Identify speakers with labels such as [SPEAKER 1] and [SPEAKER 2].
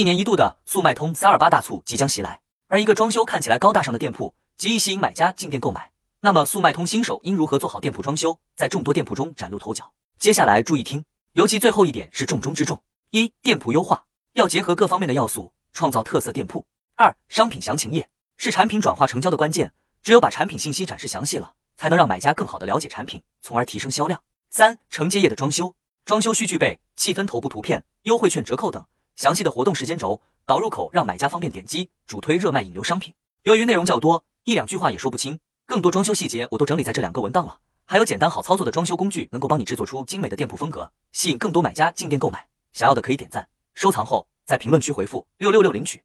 [SPEAKER 1] 一年一度的速卖通三二八大促即将袭来，而一个装修看起来高大上的店铺，极易吸引买家进店购买。那么，速卖通新手应如何做好店铺装修，在众多店铺中崭露头角？接下来注意听，尤其最后一点是重中之重：一、店铺优化要结合各方面的要素，创造特色店铺；二、商品详情页是产品转化成交的关键，只有把产品信息展示详细了，才能让买家更好的了解产品，从而提升销量；三、承接页的装修，装修需具备气氛头部图片、优惠券折扣等。详细的活动时间轴导入口，让买家方便点击主推热卖引流商品。由于内容较多，一两句话也说不清，更多装修细节我都整理在这两个文档了。还有简单好操作的装修工具，能够帮你制作出精美的店铺风格，吸引更多买家进店购买。想要的可以点赞收藏后，在评论区回复六六六领取。